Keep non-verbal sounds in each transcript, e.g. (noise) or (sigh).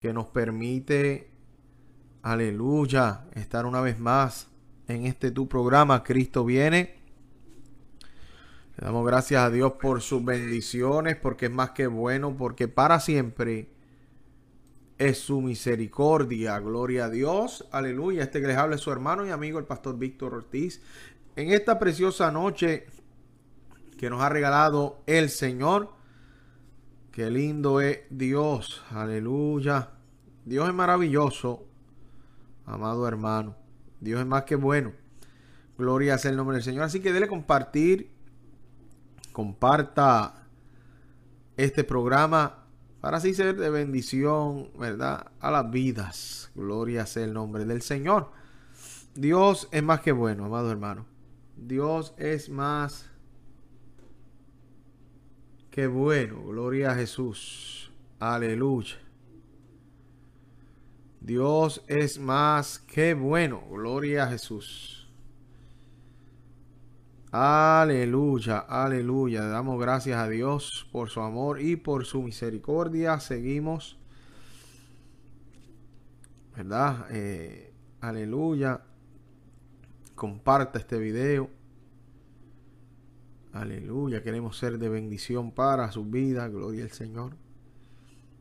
que nos permite, aleluya, estar una vez más en este tu programa, Cristo viene. Le damos gracias a Dios por sus bendiciones, porque es más que bueno, porque para siempre es su misericordia. Gloria a Dios. Aleluya. Este que les habla es su hermano y amigo, el pastor Víctor Ortiz. En esta preciosa noche que nos ha regalado el Señor. Qué lindo es Dios. Aleluya. Dios es maravilloso, amado hermano. Dios es más que bueno. Gloria sea el nombre del Señor. Así que dele compartir. Comparta este programa para así ser de bendición, ¿verdad? A las vidas. Gloria sea el nombre del Señor. Dios es más que bueno, amado hermano. Dios es más que bueno. Gloria a Jesús. Aleluya. Dios es más que bueno. Gloria a Jesús. Aleluya, aleluya. Damos gracias a Dios por su amor y por su misericordia. Seguimos. ¿Verdad? Eh, aleluya. Comparta este video. Aleluya. Queremos ser de bendición para su vida. Gloria al Señor.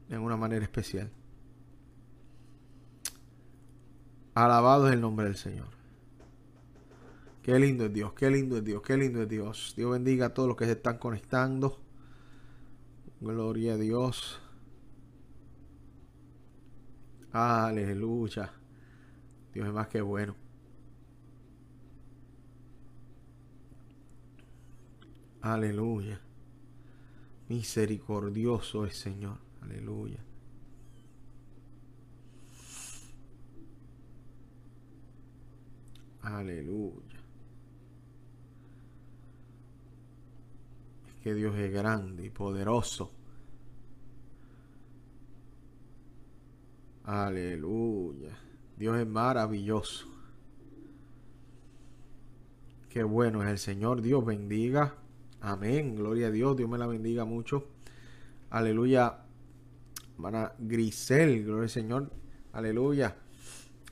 En una manera especial. Alabado es el nombre del Señor. Qué lindo es Dios, qué lindo es Dios, qué lindo es Dios. Dios bendiga a todos los que se están conectando. Gloria a Dios. Aleluya. Dios es más que bueno. Aleluya. Misericordioso es Señor. Aleluya. Aleluya. que Dios es grande y poderoso. Aleluya. Dios es maravilloso. Qué bueno es el Señor. Dios bendiga. Amén. Gloria a Dios. Dios me la bendiga mucho. Aleluya. Hermana Grisel. Gloria al Señor. Aleluya.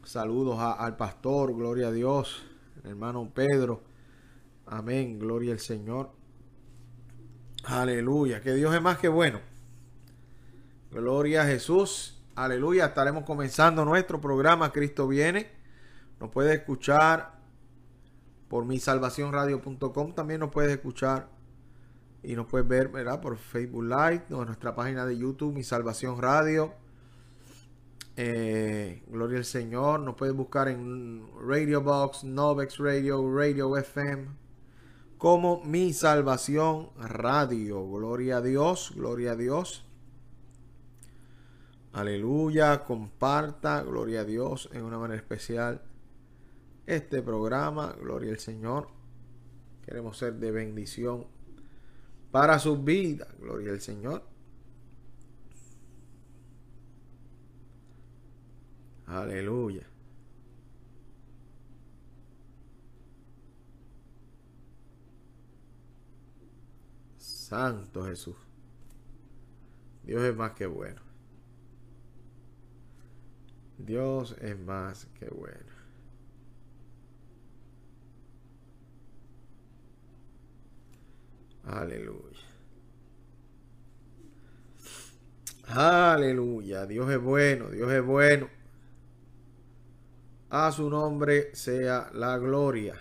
Saludos al pastor. Gloria a Dios. Hermano Pedro. Amén. Gloria al Señor. Aleluya, que Dios es más que bueno. Gloria a Jesús. Aleluya, estaremos comenzando nuestro programa Cristo viene. Nos puede escuchar por misalvacionradio.com. También nos puedes escuchar y nos puedes ver ¿verdad? por Facebook Live o nuestra página de YouTube, Mi Salvación Radio. Eh, gloria al Señor. Nos puedes buscar en Radio Box, Novex Radio, Radio FM como mi salvación radio. Gloria a Dios, gloria a Dios. Aleluya, comparta, gloria a Dios en una manera especial este programa, gloria al Señor. Queremos ser de bendición para su vida, gloria al Señor. Aleluya. Santo Jesús. Dios es más que bueno. Dios es más que bueno. Aleluya. Aleluya. Dios es bueno, Dios es bueno. A su nombre sea la gloria.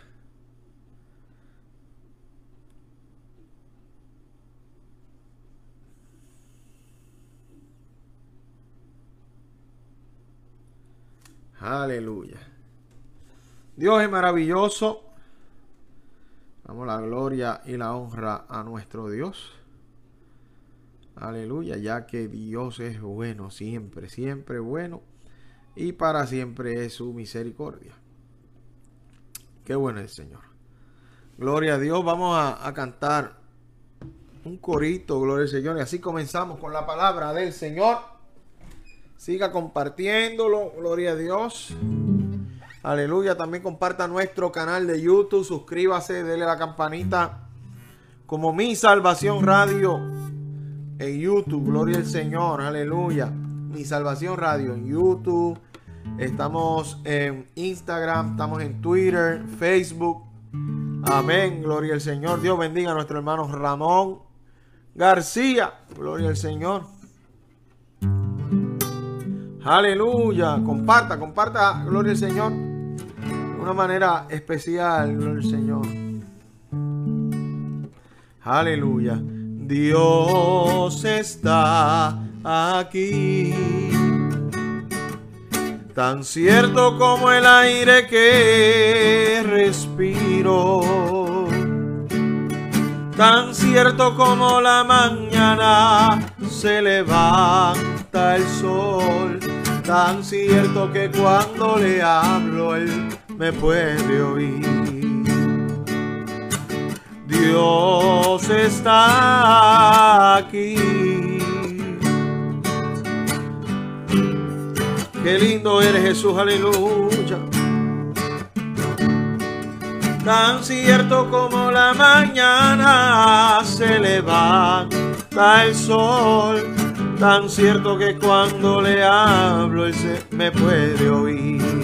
Aleluya. Dios es maravilloso. Damos la gloria y la honra a nuestro Dios. Aleluya, ya que Dios es bueno siempre, siempre bueno. Y para siempre es su misericordia. Qué bueno es el Señor. Gloria a Dios. Vamos a, a cantar un corito, gloria al Señor. Y así comenzamos con la palabra del Señor. Siga compartiéndolo. Gloria a Dios. Aleluya. También comparta nuestro canal de YouTube. Suscríbase, dele la campanita. Como mi salvación radio en YouTube. Gloria al Señor. Aleluya. Mi Salvación Radio en YouTube. Estamos en Instagram, estamos en Twitter, Facebook. Amén, gloria al Señor. Dios bendiga a nuestro hermano Ramón García. Gloria al Señor. Aleluya. Comparta, comparta, gloria al Señor. Una manera especial, gloria al Señor. Aleluya. Dios está aquí. Tan cierto como el aire que respiro. Tan cierto como la mañana se levanta el sol. Tan cierto que cuando le hablo él me puede oír. Dios está aquí. Qué lindo eres Jesús, aleluya. Tan cierto como la mañana se levanta el sol, tan cierto que cuando le hablo él se me puede oír.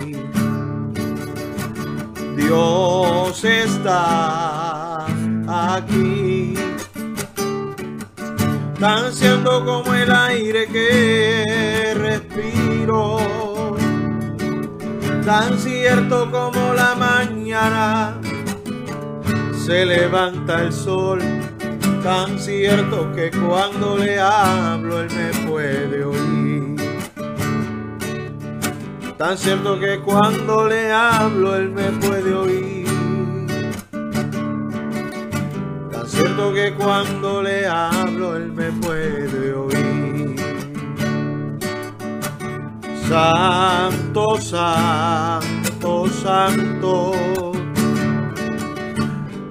Dios está aquí. Tan cierto como el aire que respiro, tan cierto como la mañana se levanta el sol, tan cierto que cuando le hablo él me puede oír. Tan cierto que cuando le hablo él me puede oír. cierto que cuando le hablo él me puede oír. Santo, santo, santo,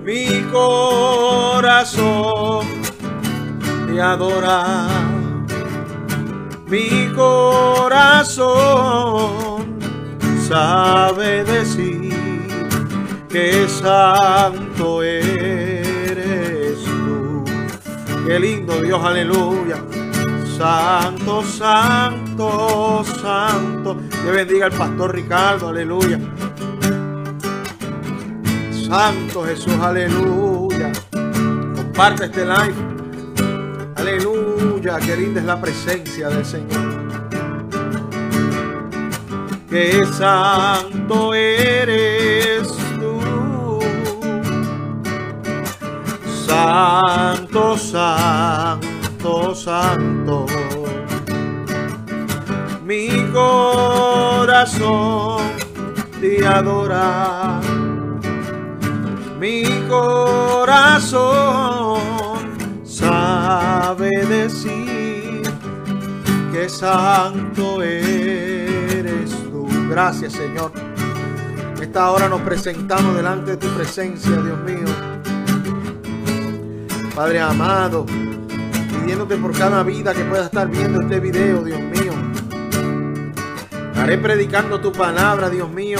mi corazón te adora, mi corazón sabe decir que santo es Qué lindo Dios, aleluya. Santo, santo, santo. Dios bendiga al pastor Ricardo, aleluya. Santo Jesús, aleluya. Comparte este live. Aleluya, qué linda es la presencia del Señor. Qué santo eres Santo, santo, santo. Mi corazón te adora. Mi corazón sabe decir que santo tú. Gracias, Señor. Esta hora nos presentamos delante de tu presencia, Dios mío Padre amado, pidiéndote por cada vida que pueda estar viendo este video, Dios mío. Haré predicando tu palabra, Dios mío,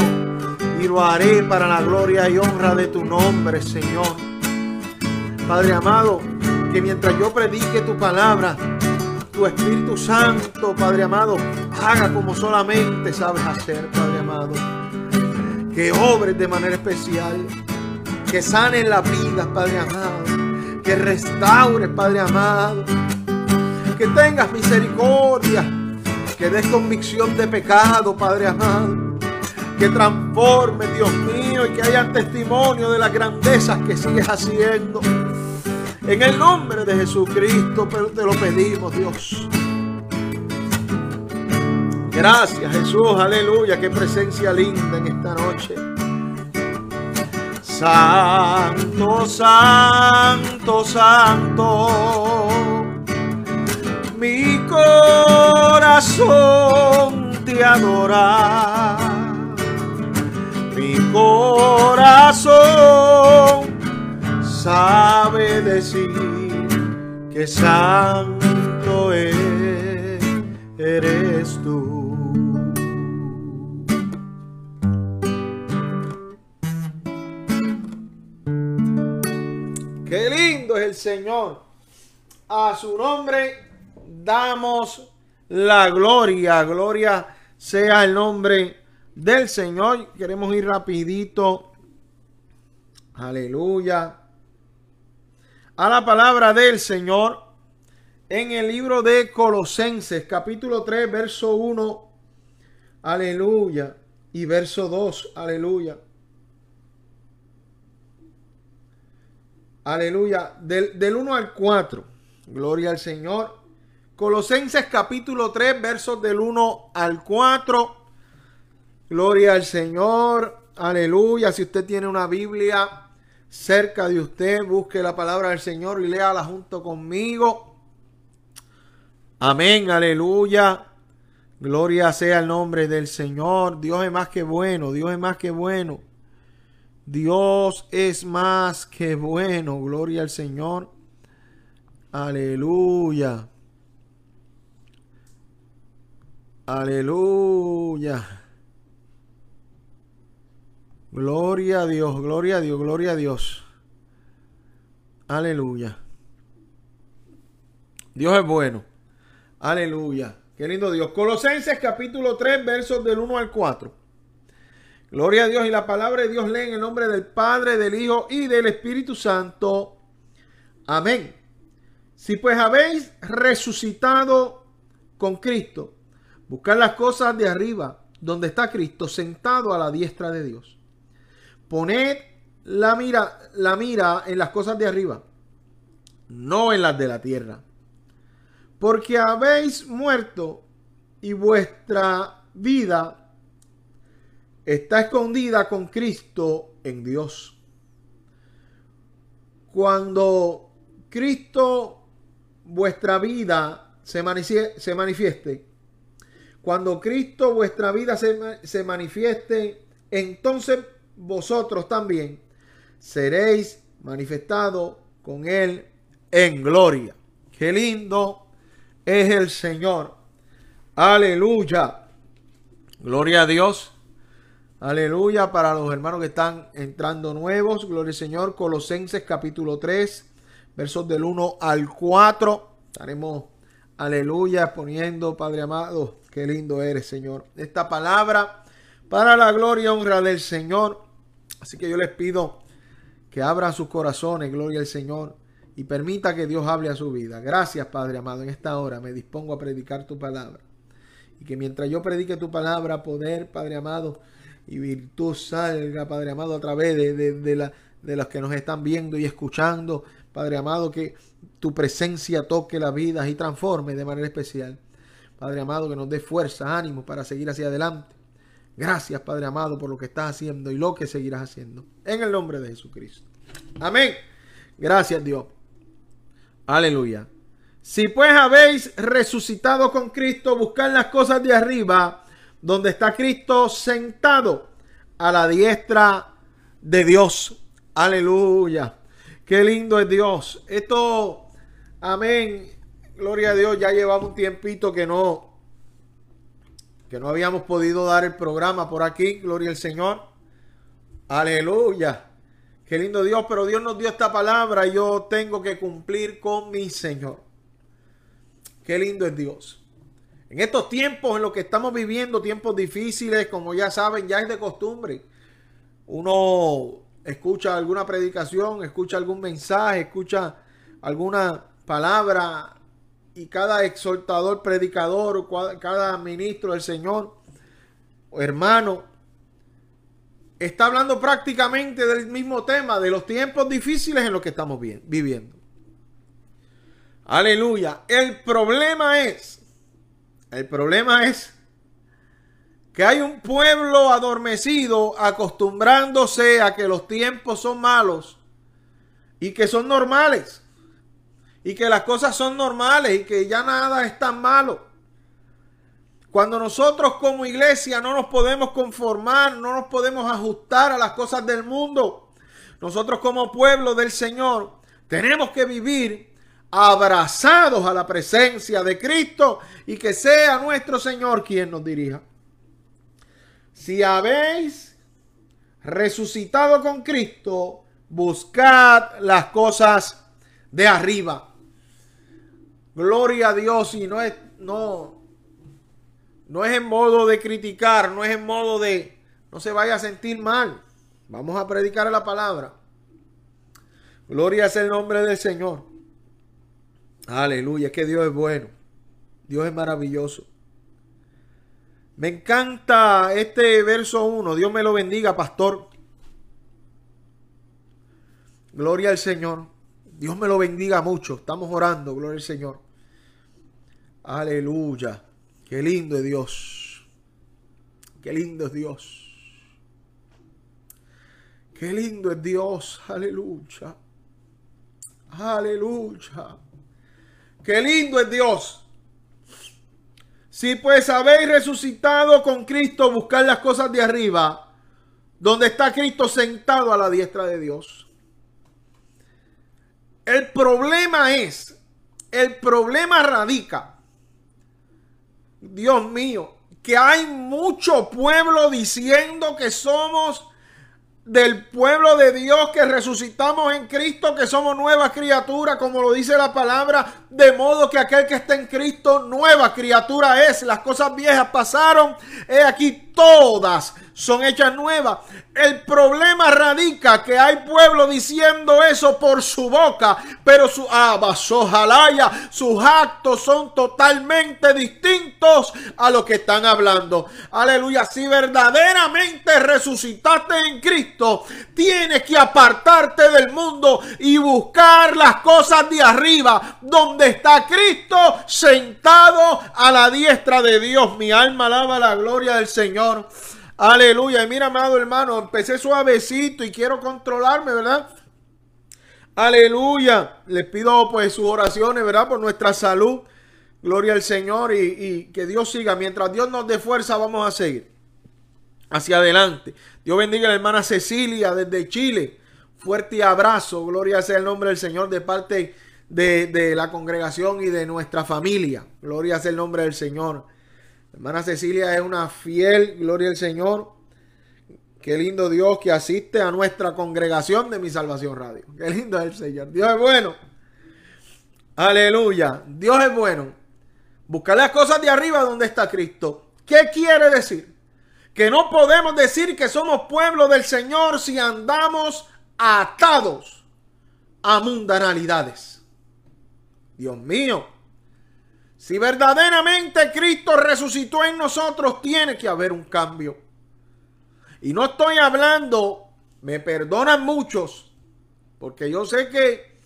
y lo haré para la gloria y honra de tu nombre, Señor. Padre amado, que mientras yo predique tu palabra, tu Espíritu Santo, Padre amado, haga como solamente sabes hacer, Padre amado. Que obres de manera especial, que sanen las vidas, Padre amado que restaure, Padre amado, que tengas misericordia, que des convicción de pecado, Padre amado, que transforme, Dios mío, y que haya testimonio de las grandezas que sigues haciendo. En el nombre de Jesucristo, pero te lo pedimos, Dios. Gracias, Jesús, aleluya, qué presencia linda en esta noche. Santo, santo, santo, mi corazón te adora, mi corazón sabe decir que santo eres tú. Señor. A su nombre damos la gloria. Gloria sea el nombre del Señor. Queremos ir rapidito. Aleluya. A la palabra del Señor en el libro de Colosenses, capítulo 3, verso 1. Aleluya. Y verso 2. Aleluya. Aleluya. Del, del 1 al 4. Gloria al Señor. Colosenses capítulo 3, versos del 1 al 4. Gloria al Señor. Aleluya. Si usted tiene una Biblia cerca de usted, busque la palabra del Señor y léala junto conmigo. Amén. Aleluya. Gloria sea el nombre del Señor. Dios es más que bueno. Dios es más que bueno. Dios es más que bueno. Gloria al Señor. Aleluya. Aleluya. Gloria a Dios, gloria a Dios, gloria a Dios. Aleluya. Dios es bueno. Aleluya. Qué lindo Dios. Colosenses capítulo 3, versos del 1 al 4. Gloria a Dios y la palabra de Dios lee en el nombre del Padre, del Hijo y del Espíritu Santo. Amén. Si pues habéis resucitado con Cristo, buscad las cosas de arriba, donde está Cristo sentado a la diestra de Dios. Poned la mira, la mira en las cosas de arriba, no en las de la tierra. Porque habéis muerto y vuestra vida está escondida con Cristo en Dios. Cuando Cristo, vuestra vida, se, manifieste, cuando Cristo, vuestra vida se, se manifieste, entonces vosotros también seréis manifestados con Él en gloria. Qué lindo es el Señor. Aleluya. Gloria a Dios. Aleluya para los hermanos que están entrando nuevos. Gloria al Señor. Colosenses capítulo 3, versos del 1 al 4. Estaremos, aleluya, poniendo, Padre amado, qué lindo eres, Señor. Esta palabra para la gloria y honra del Señor. Así que yo les pido que abran sus corazones, gloria al Señor, y permita que Dios hable a su vida. Gracias, Padre amado. En esta hora me dispongo a predicar tu palabra. Y que mientras yo predique tu palabra, poder, Padre amado, y virtud salga, Padre amado, a través de, la, de los que nos están viendo y escuchando. Padre amado, que tu presencia toque la vida y transforme de manera especial. Padre amado, que nos dé fuerza, ánimo para seguir hacia adelante. Gracias, Padre amado, por lo que estás haciendo y lo que seguirás haciendo. En el nombre de Jesucristo. Amén. Gracias, Dios. Aleluya. Si pues habéis resucitado con Cristo, buscad las cosas de arriba donde está Cristo sentado a la diestra de Dios. Aleluya. Qué lindo es Dios. Esto, amén. Gloria a Dios. Ya llevamos un tiempito que no, que no habíamos podido dar el programa por aquí. Gloria al Señor. Aleluya. Qué lindo Dios, pero Dios nos dio esta palabra y yo tengo que cumplir con mi Señor. Qué lindo es Dios. En estos tiempos en los que estamos viviendo, tiempos difíciles, como ya saben, ya es de costumbre. Uno escucha alguna predicación, escucha algún mensaje, escucha alguna palabra y cada exhortador, predicador, cada ministro del Señor, hermano, está hablando prácticamente del mismo tema, de los tiempos difíciles en los que estamos viviendo. Aleluya. El problema es el problema es que hay un pueblo adormecido acostumbrándose a que los tiempos son malos y que son normales y que las cosas son normales y que ya nada es tan malo. Cuando nosotros como iglesia no nos podemos conformar, no nos podemos ajustar a las cosas del mundo, nosotros como pueblo del Señor tenemos que vivir abrazados a la presencia de Cristo y que sea nuestro Señor quien nos dirija. Si habéis resucitado con Cristo, buscad las cosas de arriba. Gloria a Dios y no es no No es en modo de criticar, no es en modo de no se vaya a sentir mal. Vamos a predicar la palabra. Gloria es el nombre del Señor. Aleluya, es que Dios es bueno. Dios es maravilloso. Me encanta este verso 1. Dios me lo bendiga, pastor. Gloria al Señor. Dios me lo bendiga mucho. Estamos orando, gloria al Señor. Aleluya. Qué lindo es Dios. Qué lindo es Dios. Qué lindo es Dios. Aleluya. Aleluya. Qué lindo es Dios. Si pues habéis resucitado con Cristo, buscar las cosas de arriba, donde está Cristo sentado a la diestra de Dios. El problema es, el problema radica, Dios mío, que hay mucho pueblo diciendo que somos del pueblo de Dios que resucitamos en Cristo, que somos nuevas criaturas, como lo dice la palabra, de modo que aquel que está en Cristo, nueva criatura es. Las cosas viejas pasaron, he aquí todas son hechas nuevas. El problema radica que hay pueblo diciendo eso por su boca, pero su abasojalaya, sus actos son totalmente distintos a lo que están hablando. Aleluya, si verdaderamente resucitaste en Cristo, tienes que apartarte del mundo y buscar las cosas de arriba, donde está Cristo sentado a la diestra de Dios. Mi alma alaba la gloria del Señor. Aleluya. Y mira, amado hermano, empecé suavecito y quiero controlarme, ¿verdad? Aleluya. Les pido pues sus oraciones, ¿verdad? Por nuestra salud. Gloria al Señor y, que Dios siga. Mientras Dios nos dé fuerza, vamos a seguir hacia adelante. Dios bendiga a la hermana Cecilia desde Chile. Fuerte abrazo. Gloria sea el nombre del Señor de parte de, de la congregación y de nuestra familia. Gloria sea el nombre del Señor. Hermana Cecilia es una fiel, gloria al Señor. Qué lindo Dios que asiste a nuestra congregación de mi salvación radio. Qué lindo es el Señor. Dios es bueno. Aleluya. Dios es bueno. Buscar las cosas de arriba donde está Cristo. ¿Qué quiere decir? Que no podemos decir que somos pueblo del Señor si andamos atados a mundanalidades. Dios mío. Si verdaderamente Cristo resucitó en nosotros, tiene que haber un cambio. Y no estoy hablando, me perdonan muchos, porque yo sé que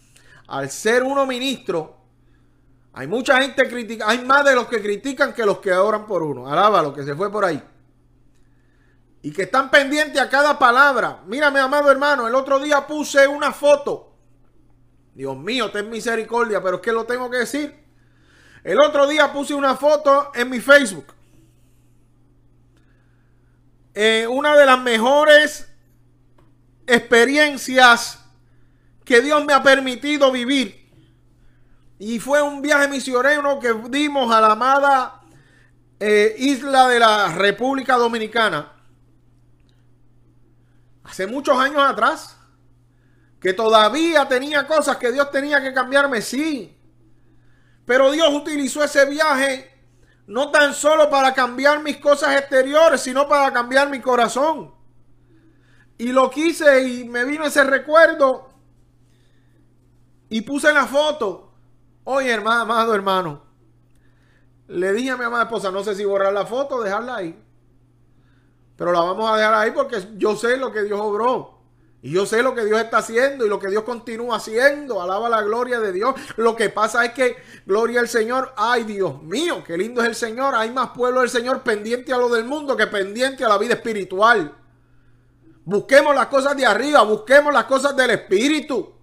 al ser uno ministro, hay mucha gente critica, hay más de los que critican que los que oran por uno. Alaba lo que se fue por ahí. Y que están pendientes a cada palabra. Mírame, amado hermano, el otro día puse una foto. Dios mío, ten misericordia, pero es que lo tengo que decir. El otro día puse una foto en mi Facebook. Eh, una de las mejores experiencias que Dios me ha permitido vivir. Y fue un viaje misionero que dimos a la amada eh, isla de la República Dominicana. Hace muchos años atrás. Que todavía tenía cosas que Dios tenía que cambiarme, sí. Pero Dios utilizó ese viaje no tan solo para cambiar mis cosas exteriores, sino para cambiar mi corazón. Y lo quise y me vino ese recuerdo y puse la foto. Oye, hermano, amado hermano, le dije a mi amada esposa, no sé si borrar la foto o dejarla ahí. Pero la vamos a dejar ahí porque yo sé lo que Dios obró. Y yo sé lo que Dios está haciendo y lo que Dios continúa haciendo. Alaba la gloria de Dios. Lo que pasa es que, gloria al Señor, ay Dios mío, qué lindo es el Señor. Hay más pueblo del Señor pendiente a lo del mundo que pendiente a la vida espiritual. Busquemos las cosas de arriba, busquemos las cosas del Espíritu.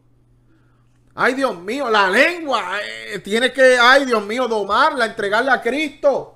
Ay Dios mío, la lengua eh, tiene que, ay Dios mío, domarla, entregarla a Cristo.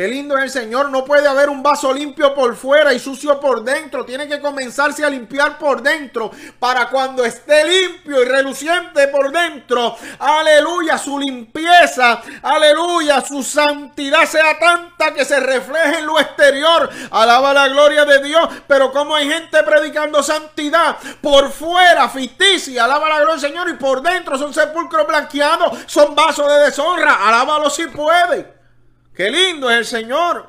Qué lindo es el Señor. No puede haber un vaso limpio por fuera y sucio por dentro. Tiene que comenzarse a limpiar por dentro para cuando esté limpio y reluciente por dentro. Aleluya, su limpieza. Aleluya, su santidad sea tanta que se refleje en lo exterior. Alaba la gloria de Dios. Pero como hay gente predicando santidad por fuera, ficticia. Alaba la gloria del Señor y por dentro son sepulcros blanqueados. Son vasos de deshonra. Alábalo si puede. Qué lindo es el Señor.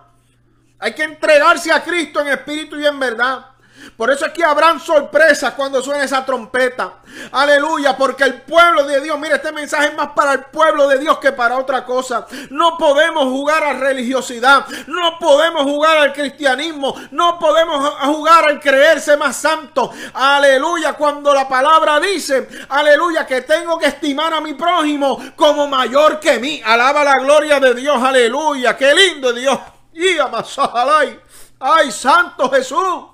Hay que entregarse a Cristo en espíritu y en verdad. Por eso aquí habrán sorpresas cuando suene esa trompeta. Aleluya, porque el pueblo de Dios, mire, este mensaje es más para el pueblo de Dios que para otra cosa. No podemos jugar a religiosidad, no podemos jugar al cristianismo, no podemos jugar al creerse más santo. Aleluya, cuando la palabra dice, aleluya, que tengo que estimar a mi prójimo como mayor que mí. Alaba la gloria de Dios, aleluya, qué lindo Dios. Y ay, santo Jesús.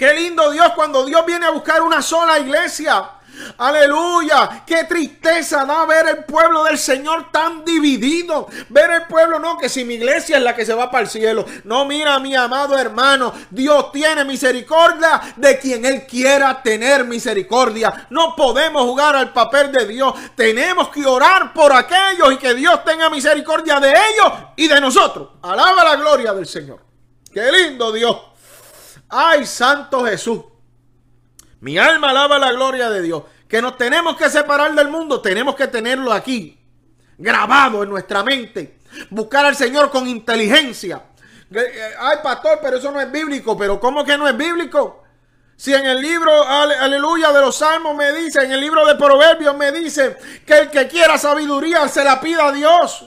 Qué lindo Dios cuando Dios viene a buscar una sola iglesia. Aleluya. Qué tristeza da ver el pueblo del Señor tan dividido. Ver el pueblo, no, que si mi iglesia es la que se va para el cielo. No, mira, mi amado hermano. Dios tiene misericordia de quien Él quiera tener misericordia. No podemos jugar al papel de Dios. Tenemos que orar por aquellos y que Dios tenga misericordia de ellos y de nosotros. Alaba la gloria del Señor. Qué lindo Dios. Ay, Santo Jesús. Mi alma alaba la gloria de Dios. Que nos tenemos que separar del mundo, tenemos que tenerlo aquí, grabado en nuestra mente. Buscar al Señor con inteligencia. Eh, ay, pastor, pero eso no es bíblico. Pero ¿cómo que no es bíblico? Si en el libro, aleluya, de los salmos me dice, en el libro de Proverbios me dice que el que quiera sabiduría se la pida a Dios.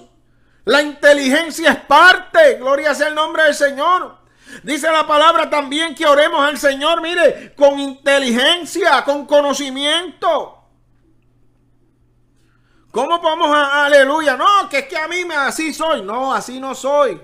La inteligencia es parte, gloria sea el nombre del Señor. Dice la palabra también que oremos al Señor, mire, con inteligencia, con conocimiento. ¿Cómo podemos, a, aleluya? No, que es que a mí me así soy. No, así no soy.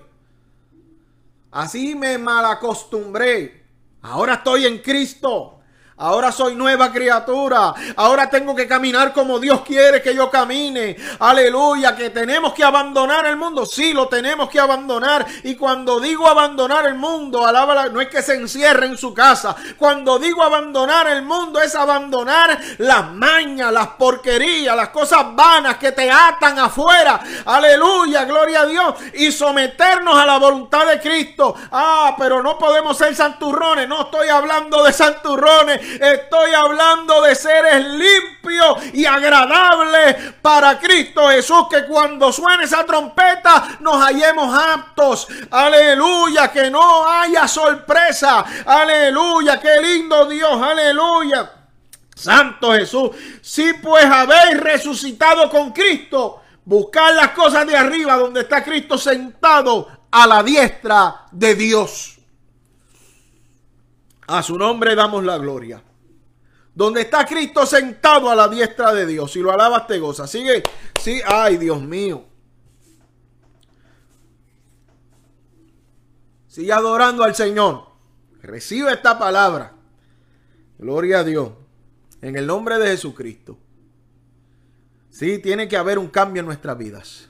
Así me malacostumbré. Ahora estoy en Cristo. Ahora soy nueva criatura. Ahora tengo que caminar como Dios quiere que yo camine. Aleluya, que tenemos que abandonar el mundo. Sí, lo tenemos que abandonar. Y cuando digo abandonar el mundo, alaba no es que se encierre en su casa. Cuando digo abandonar el mundo es abandonar las mañas, las porquerías, las cosas vanas que te atan afuera. Aleluya, gloria a Dios. Y someternos a la voluntad de Cristo. Ah, pero no podemos ser santurrones. No estoy hablando de santurrones. Estoy hablando de seres limpios y agradables para Cristo Jesús. Que cuando suene esa trompeta nos hallemos aptos. Aleluya. Que no haya sorpresa. Aleluya. Qué lindo Dios. Aleluya. Santo Jesús. Si pues habéis resucitado con Cristo, buscar las cosas de arriba donde está Cristo sentado a la diestra de Dios. A su nombre damos la gloria. Donde está Cristo sentado a la diestra de Dios. Si lo alabas, te goza. Sigue. Sí, ay, Dios mío. Sigue adorando al Señor. Recibe esta palabra. Gloria a Dios. En el nombre de Jesucristo. Sí, tiene que haber un cambio en nuestras vidas.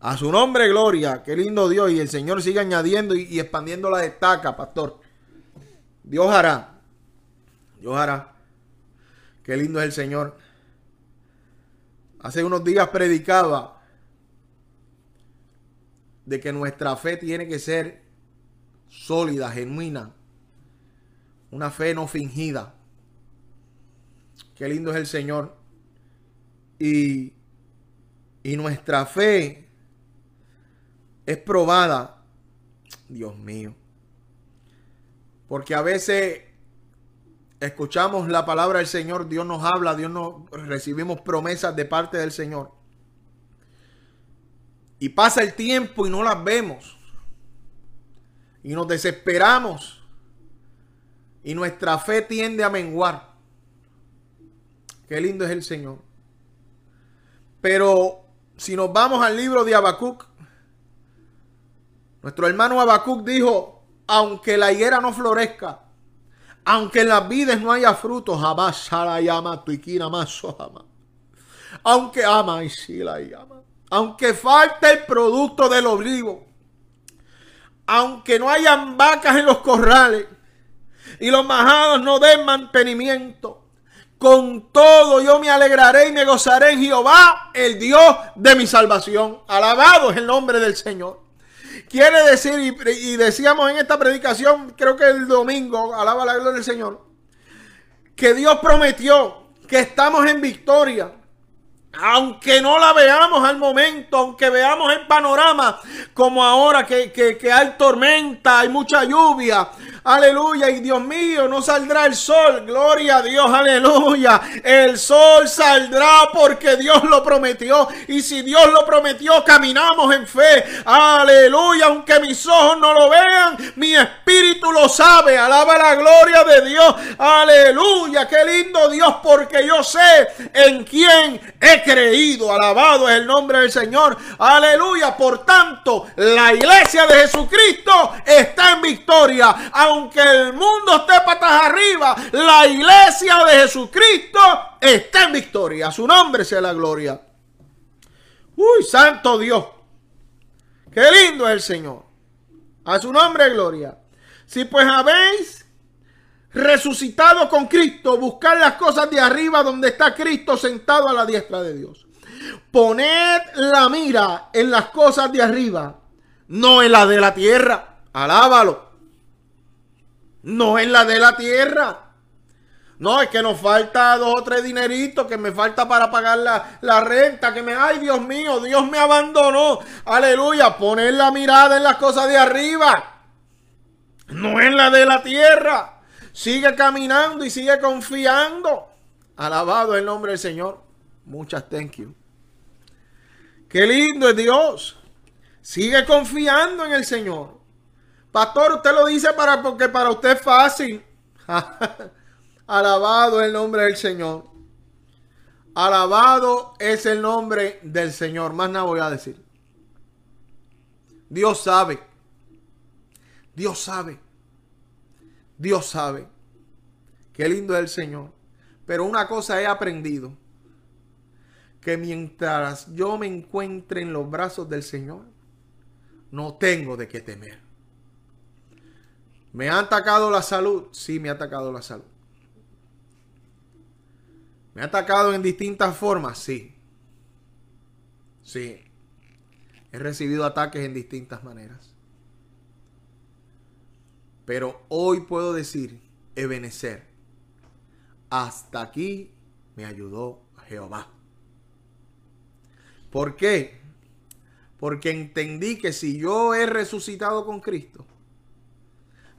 A su nombre, gloria. Qué lindo Dios. Y el Señor sigue añadiendo y, expandiendo la estaca, pastor. Dios hará. Dios hará. Qué lindo es el Señor. Hace unos días predicaba de que nuestra fe tiene que ser sólida, genuina. Una fe no fingida. Qué lindo es el Señor. Y, y nuestra fe es probada. Dios mío. Porque a veces escuchamos la palabra del Señor, Dios nos habla, Dios nos recibimos promesas de parte del Señor. Y pasa el tiempo y no las vemos. Y nos desesperamos. Y nuestra fe tiende a menguar. Qué lindo es el Señor. Pero si nos vamos al libro de Habacuc, nuestro hermano Habacuc dijo, aunque la higuera no florezca, aunque en las vides no haya frutos, jamás la llama Aunque ama y si la llama. Aunque falte el producto del olivo. Aunque no hayan vacas en los corrales. Y los majados no den mantenimiento. Con todo yo me alegraré y me gozaré en Jehová, el Dios de mi salvación. Alabado es el nombre del Señor. Quiere decir, y, decíamos en esta predicación, creo que el domingo, alaba la gloria del Señor, que Dios prometió que estamos en victoria. Aunque no la veamos al momento, aunque veamos el panorama como ahora que, que hay tormenta, hay mucha lluvia, Aleluya. Y Dios mío, no saldrá el sol. Gloria a Dios. Aleluya. El sol saldrá porque Dios lo prometió. Y si Dios lo prometió, caminamos en fe. Aleluya. Aunque mis ojos no lo vean, sabe. Alaba la gloria de Dios. Aleluya. Qué lindo Dios porque yo sé en quién he creído. Alabado es el nombre del Señor. Aleluya. Por tanto, la iglesia de Jesucristo está en victoria aunque el mundo esté patas arriba, la iglesia de Jesucristo está en victoria. su nombre sea la gloria. Uy, santo Dios. Qué lindo es el Señor. A su nombre gloria. Si pues habéis resucitado con Cristo, buscar las cosas de arriba donde está Cristo sentado a la diestra de Dios. Poned la mira en las cosas de arriba, no en la de la tierra. Alábalo no es la de la tierra. No, es que nos falta dos o tres dineritos que me falta para pagar la, renta. Que me, ay Dios mío, Dios me abandonó. Aleluya, poner la mirada en las cosas de arriba. No en la de la tierra. Sigue caminando y sigue confiando. Alabado el nombre del Señor. Muchas thank you. Qué lindo es Dios. Sigue confiando en el Señor. Pastor, usted lo dice para porque para usted es fácil. (laughs) Alabado el nombre del Señor. Alabado es el nombre del Señor. Más nada voy a decir. Dios sabe. Dios sabe. Dios sabe. Qué lindo es el Señor. Pero una cosa he aprendido. Que mientras yo me encuentre en los brazos del Señor, no tengo de qué temer. ¿Me ha atacado la salud? Sí, me ha atacado la salud. ¿Me ha atacado en distintas formas? Sí. Sí. He recibido ataques en distintas maneras. Pero hoy puedo decir, Ebenecer, hasta aquí me ayudó Jehová. ¿Por qué? Porque entendí que si yo he resucitado con Cristo,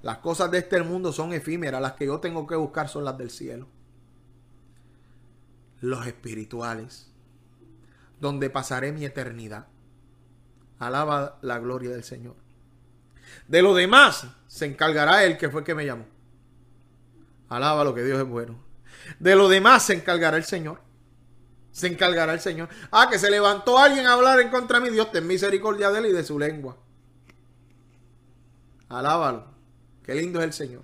las cosas de este mundo son efímeras, las que yo tengo que buscar son las del cielo. Los espirituales, donde pasaré mi eternidad. Alaba la gloria del Señor. De lo demás se encargará Él que fue que me llamó. Alaba lo que Dios es bueno. De lo demás se encargará el Señor. Se encargará el Señor. Ah, que se levantó alguien a hablar en contra de mi Dios, ten misericordia de él y de su lengua. Alábalo. Qué lindo es el Señor.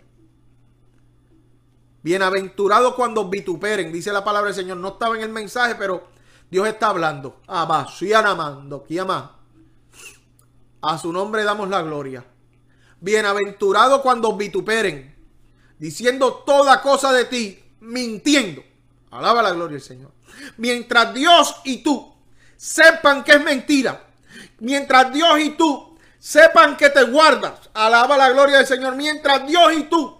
Bienaventurado cuando vituperen, dice la palabra del Señor. No estaba en el mensaje, pero Dios está hablando. Abba, amando, A su nombre damos la gloria. Bienaventurado cuando vituperen, diciendo toda cosa de ti, mintiendo. Alaba la gloria del Señor. Mientras Dios y tú sepan que es mentira, mientras Dios y tú sepan que te guardas. Alaba la gloria del Señor mientras Dios y tú.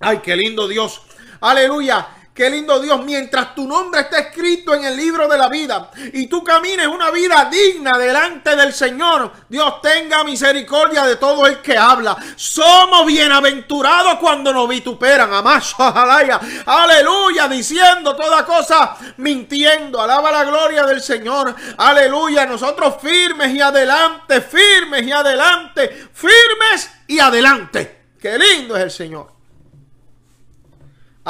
Ay, qué lindo Dios. Aleluya. Qué lindo Dios, mientras tu nombre está escrito en el libro de la vida y tú camines una vida digna delante del Señor, Dios tenga misericordia de todo el que habla. Somos bienaventurados cuando nos vituperan. Amazo, aleluya, diciendo toda cosa, mintiendo. Alaba la gloria del Señor. Aleluya, nosotros firmes y adelante, firmes y adelante, firmes y adelante. Qué lindo es el Señor.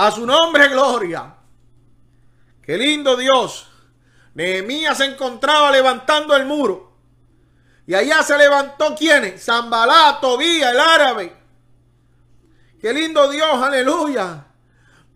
A su nombre, gloria. Qué lindo Dios. Nehemías se encontraba levantando el muro. Y allá se levantó quién? Zambalá, Tobía, el árabe. Qué lindo Dios, aleluya.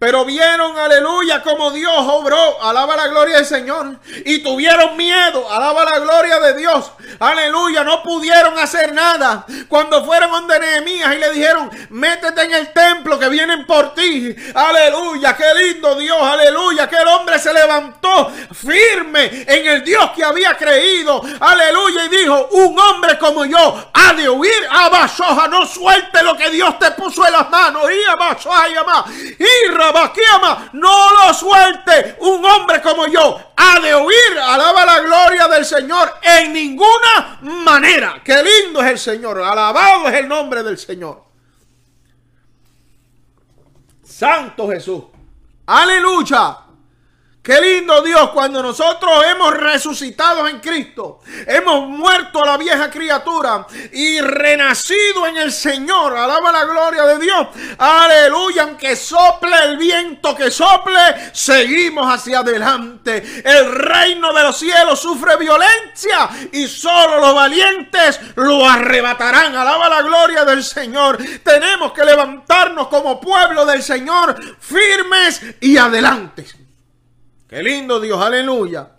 Pero vieron, aleluya, como Dios obró. Alaba la gloria del Señor. Y tuvieron miedo. Alaba la gloria de Dios. Aleluya. No pudieron hacer nada. Cuando fueron donde Nehemías y le dijeron, métete en el templo que vienen por ti. Aleluya. Qué lindo Dios. Aleluya. Que el hombre se levantó firme en el Dios que había creído. Aleluya. Y dijo, un hombre como yo ha de huir. Abasoja. No suelte lo que Dios te puso en las manos. Y abasoja y No lo suelte. Un hombre como yo ha de oír, alaba la gloria del Señor en ninguna manera. Qué lindo es el Señor, alabado es el nombre del Señor. Santo Jesús. Aleluya. Qué lindo Dios cuando nosotros hemos resucitado en Cristo, hemos muerto a la vieja criatura y renacido en el Señor. Alaba la gloria de Dios. Aleluya. Aunque sople el viento que sople, seguimos hacia adelante. El reino de los cielos sufre violencia y solo los valientes lo arrebatarán. Alaba la gloria del Señor. Tenemos que levantarnos como pueblo del Señor firmes y adelante. Qué lindo Dios, aleluya.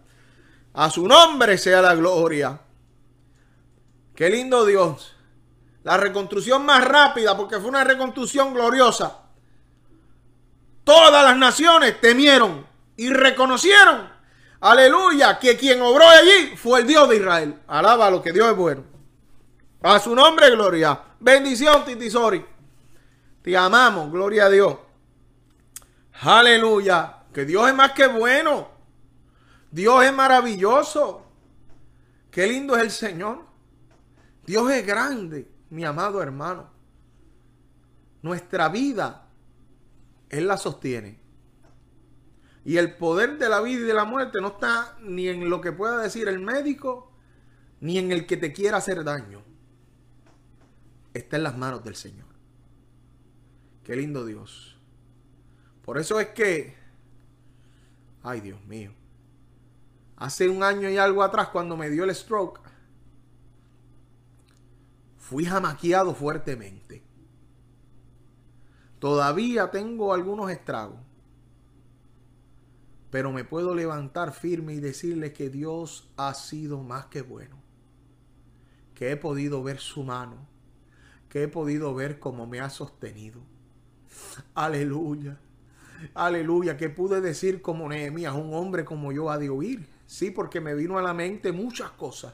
A su nombre sea la gloria. Qué lindo Dios. La reconstrucción más rápida porque fue una reconstrucción gloriosa. Todas las naciones temieron y reconocieron, aleluya, que quien obró allí fue el Dios de Israel. Alaba lo que Dios es bueno. A su nombre, gloria. Bendición, Titisori. Te amamos, gloria a Dios. Aleluya. Que Dios es más que bueno. Dios es maravilloso. Qué lindo es el Señor. Dios es grande, mi amado hermano. Nuestra vida, Él la sostiene. Y el poder de la vida y de la muerte no está ni en lo que pueda decir el médico, ni en el que te quiera hacer daño. Está en las manos del Señor. Qué lindo Dios. Por eso es que Ay, Dios mío. Hace un año y algo atrás, cuando me dio el stroke, fui jamaqueado fuertemente. Todavía tengo algunos estragos. Pero me puedo levantar firme y decirle que Dios ha sido más que bueno. Que he podido ver su mano. Que he podido ver cómo me ha sostenido. Aleluya. Aleluya, que pude decir como Nehemías, un hombre como yo ha de oír. Sí, porque me vino a la mente muchas cosas.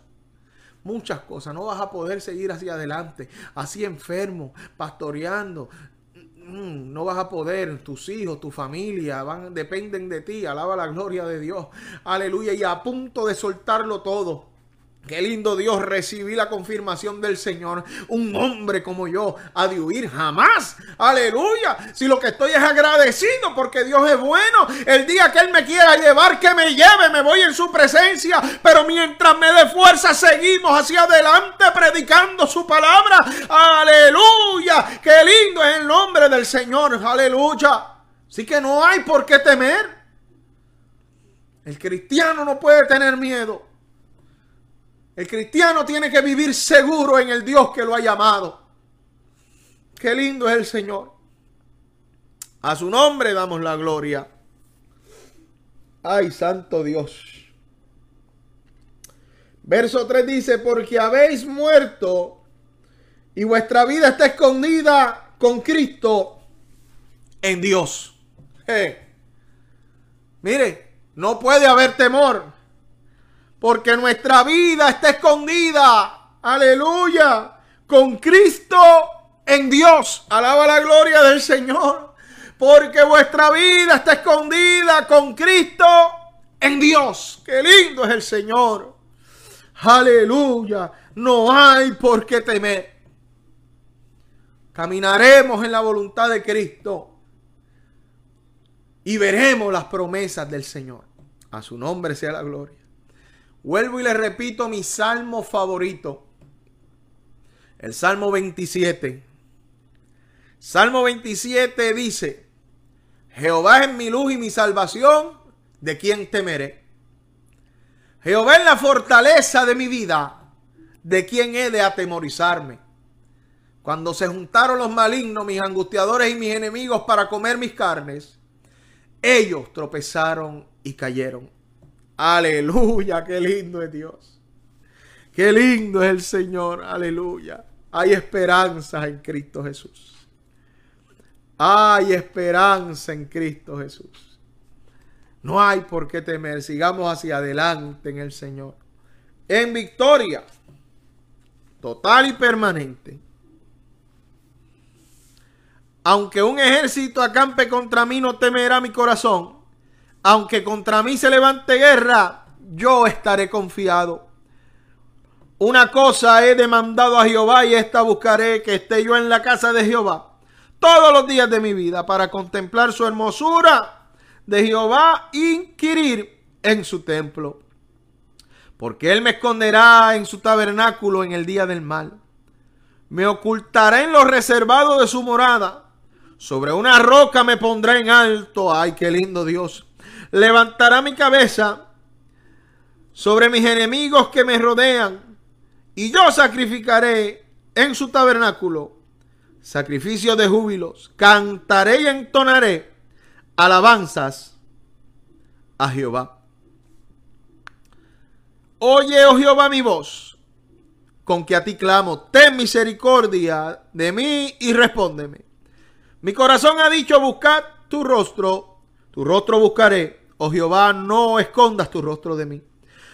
Muchas cosas. No vas a poder seguir hacia adelante, así enfermo, pastoreando. Mm, no vas a poder, tus hijos, tu familia, van, dependen de ti. Alaba la gloria de Dios. Aleluya. Y a punto de soltarlo todo Qué lindo Dios, recibí la confirmación del Señor. Un hombre como yo ha de huir jamás. Aleluya. Si lo que estoy es agradecido porque Dios es bueno. El día que Él me quiera llevar, que me lleve, me voy en su presencia. Pero mientras me dé fuerza, seguimos hacia adelante predicando su palabra. Aleluya. Qué lindo es el nombre del Señor. Aleluya. Así que no hay por qué temer. El cristiano no puede tener miedo. El cristiano tiene que vivir seguro en el Dios que lo ha llamado. Qué lindo es el Señor. A su nombre damos la gloria. Ay, santo Dios. Verso 3 dice, porque habéis muerto y vuestra vida está escondida con Cristo en Dios. Mire, no puede haber temor porque nuestra vida está escondida, aleluya, con Cristo en Dios. Alaba la gloria del Señor. Porque vuestra vida está escondida con Cristo en Dios. Qué lindo es el Señor. Aleluya. No hay por qué temer. Caminaremos en la voluntad de Cristo y veremos las promesas del Señor. A su nombre sea la gloria. Vuelvo y le repito mi salmo favorito. El Salmo 27. Salmo 27 dice, Jehová es mi luz y mi salvación, ¿de quién temeré? Jehová es la fortaleza de mi vida, ¿de quién he de atemorizarme? Cuando se juntaron los malignos, mis angustiadores y mis enemigos para comer mis carnes, ellos tropezaron y cayeron. Aleluya, qué lindo es Dios. Qué lindo es el Señor. Aleluya. Hay esperanza en Cristo Jesús. Hay esperanza en Cristo Jesús. No hay por qué temer. Sigamos hacia adelante en el Señor. En victoria. Total y permanente. Aunque un ejército acampe contra mí, no temerá mi corazón. Aunque contra mí se levante guerra, yo estaré confiado. Una cosa he demandado a Jehová y esta buscaré, que esté yo en la casa de Jehová todos los días de mi vida para contemplar su hermosura de Jehová, inquirir en su templo. Porque él me esconderá en su tabernáculo en el día del mal. Me ocultará en lo reservado de su morada. Sobre una roca me pondrá en alto. Ay, qué lindo Dios. Levantará mi cabeza sobre mis enemigos que me rodean y yo sacrificaré en su tabernáculo sacrificio de júbilos, cantaré y entonaré alabanzas a Jehová. Oye, oh Jehová, mi voz, con que a ti clamo, ten misericordia de mí y respóndeme. Mi corazón ha dicho, buscad tu rostro, tu rostro buscaré. Oh Jehová, no escondas tu rostro de mí.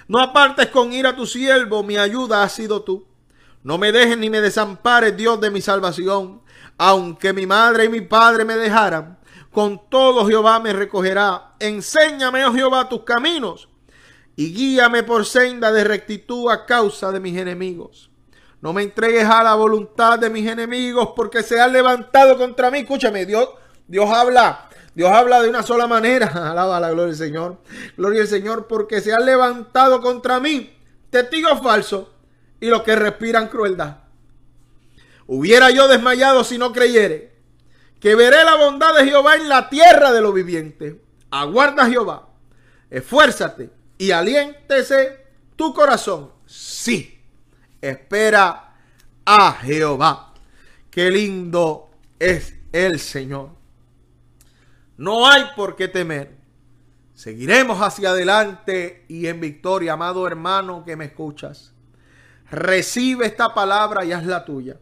No apartes con ira tu siervo, mi ayuda ha sido tú. No me dejes ni me desampares, Dios de mi salvación. Aunque mi madre y mi padre me dejaran, con todo Jehová me recogerá. Enséñame, oh Jehová, tus caminos y guíame por senda de rectitud a causa de mis enemigos. No me entregues a la voluntad de mis enemigos porque se han levantado contra mí. Escúchame, Dios, Dios habla Dios habla de una sola manera. (laughs) Alaba la gloria del Señor. Gloria al Señor porque se han levantado contra mí testigos falsos y los que respiran crueldad. Hubiera yo desmayado si no creyere que veré la bondad de Jehová en la tierra de los vivientes. Aguarda Jehová, esfuérzate y aliéntese tu corazón. Sí, espera a Jehová. Qué lindo es el Señor. No hay por qué temer. Seguiremos hacia adelante y en victoria, amado hermano que me escuchas. Recibe esta palabra y haz la tuya.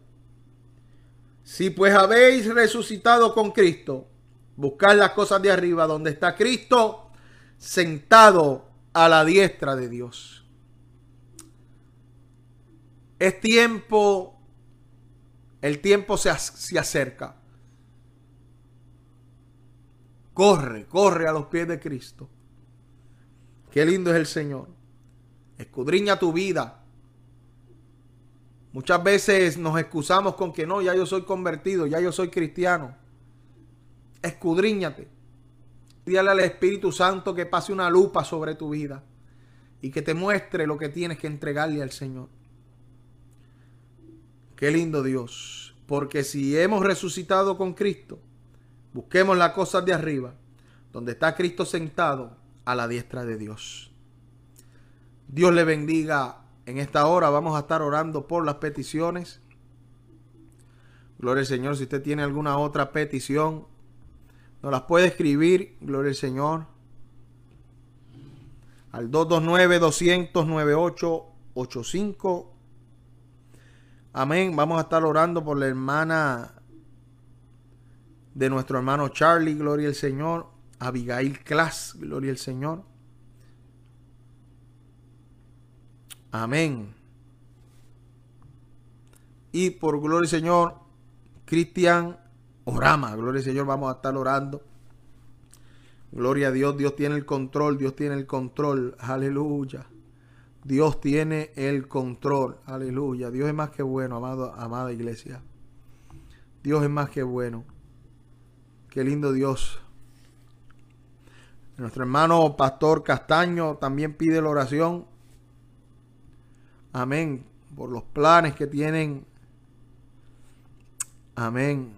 Si pues habéis resucitado con Cristo, buscad las cosas de arriba, donde está Cristo sentado a la diestra de Dios. Es tiempo, el tiempo se, se acerca. Corre, corre a los pies de Cristo. Qué lindo es el Señor. Escudriña tu vida. Muchas veces nos excusamos con que no, ya yo soy convertido, ya yo soy cristiano. Escudriñate. Dígale al Espíritu Santo que pase una lupa sobre tu vida y que te muestre lo que tienes que entregarle al Señor. Qué lindo Dios. Porque si hemos resucitado con Cristo, Busquemos las cosas de arriba, donde está Cristo sentado a la diestra de Dios. Dios le bendiga. En esta hora vamos a estar orando por las peticiones. Gloria al Señor. Si usted tiene alguna otra petición, nos las puede escribir. Gloria al Señor. Al 229-200-9885. Amén. Vamos a estar orando por la hermana de nuestro hermano Charlie, gloria al Señor. Abigail Class, gloria al Señor. Amén. Y por gloria al Señor, Cristian Orama, gloria al Señor, vamos a estar orando. Gloria a Dios, Dios tiene el control, Dios tiene el control, aleluya. Dios tiene el control, aleluya. Dios es más que bueno, amado, amada iglesia. Dios es más que bueno. Qué lindo Dios. Nuestro hermano Pastor Castaño también pide la oración. Amén. Por los planes que tienen. Amén.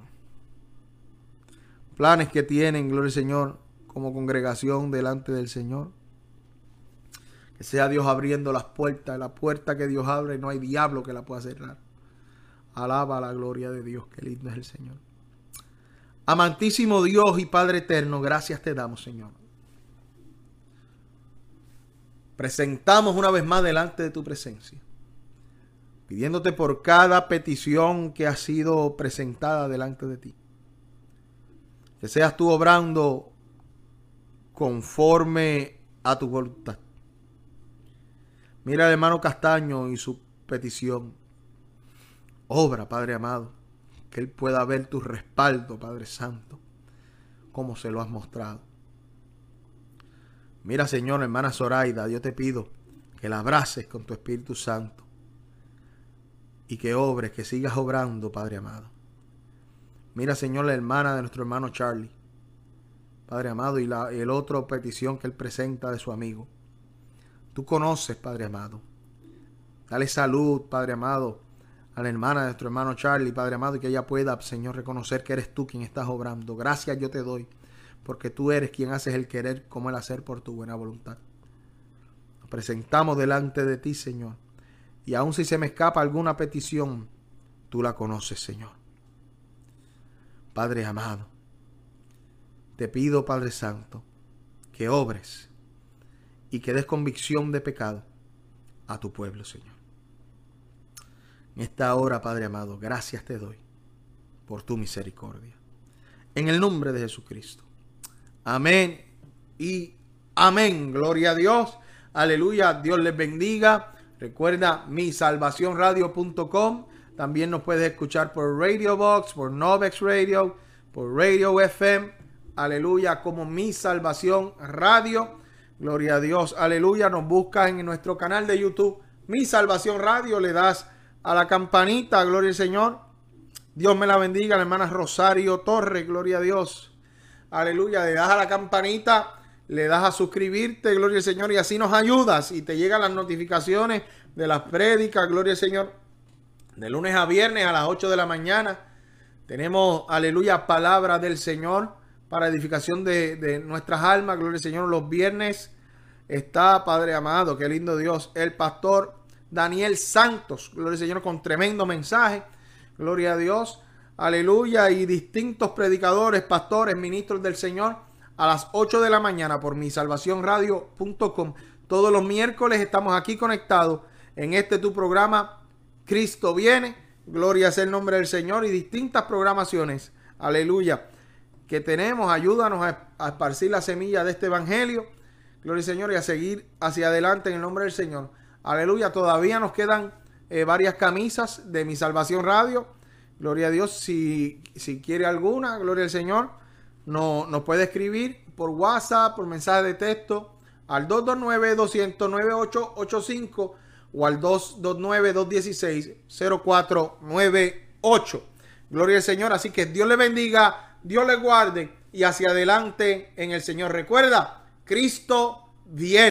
Planes que tienen, gloria al Señor, como congregación delante del Señor. Que sea Dios abriendo las puertas. La puerta que Dios abre, no hay diablo que la pueda cerrar. Alaba la gloria de Dios. Qué lindo es el Señor. Amantísimo Dios y Padre eterno, gracias te damos, Señor. Presentamos una vez más delante de tu presencia, pidiéndote por cada petición que ha sido presentada delante de ti. Que seas tú obrando conforme a tu voluntad. Mira al hermano Castaño y su petición. Obra, Padre amado. Que Él pueda ver tu respaldo, Padre Santo, como se lo has mostrado. Mira, Señor, hermana Zoraida, yo te pido que la abraces con tu Espíritu Santo y que obres, que sigas obrando, Padre amado. Mira, Señor, la hermana de nuestro hermano Charlie, Padre amado, y la el otro petición que él presenta de su amigo. Tú conoces, Padre amado. Dale salud, Padre amado, a la hermana de nuestro hermano Charlie, Padre amado, y que ella pueda, Señor, reconocer que eres tú quien estás obrando. Gracias yo te doy porque tú eres quien haces el querer como el hacer por tu buena voluntad. Nos presentamos delante de ti, Señor, y aun si se me escapa alguna petición, tú la conoces, Señor. Padre amado, te pido, Padre Santo, que obres y que des convicción de pecado a tu pueblo, Señor. Esta hora, Padre amado, gracias te doy por tu misericordia. En el nombre de Jesucristo. Amén y amén. Gloria a Dios. Aleluya. Dios les bendiga. Recuerda mi salvacionradio.com. También nos puedes escuchar por Radio Box, por Novex Radio, por Radio FM. Aleluya, como mi salvación radio. Gloria a Dios. Aleluya. Nos buscas en nuestro canal de YouTube. Mi salvación radio. Le das a la campanita. Gloria al Señor. Dios me la bendiga. La hermana Rosario Torre. Gloria a Dios. Aleluya, le das a la campanita, le das a suscribirte, gloria al Señor, y así nos ayudas y te llegan las notificaciones de las prédicas, gloria al Señor, de lunes a viernes a las 8 de la mañana. Tenemos, aleluya, palabra del Señor para edificación de, de nuestras almas, gloria al Señor, los viernes está, Padre amado, qué lindo Dios, el pastor Daniel Santos, gloria al Señor, con tremendo mensaje, gloria a Dios aleluya, y distintos predicadores, pastores, ministros del Señor a las 8 de la mañana por mi radio.com Todos los miércoles estamos aquí conectados en este tu programa Cristo viene. Gloria sea el nombre del Señor y distintas programaciones. Aleluya. Que tenemos, ayúdanos a, esparcir la semilla de este evangelio. Gloria al Señor y a seguir hacia adelante en el nombre del Señor. Aleluya. Todavía nos quedan eh, varias camisas de mi salvación radio Gloria a Dios. Si, si quiere alguna, gloria al Señor, no, nos puede escribir por WhatsApp, por mensaje de texto al 229-200-9885 o al 229-216-0498. Gloria al Señor. Así que Dios le bendiga, Dios le guarde y hacia adelante en el Señor. Recuerda, Cristo viene.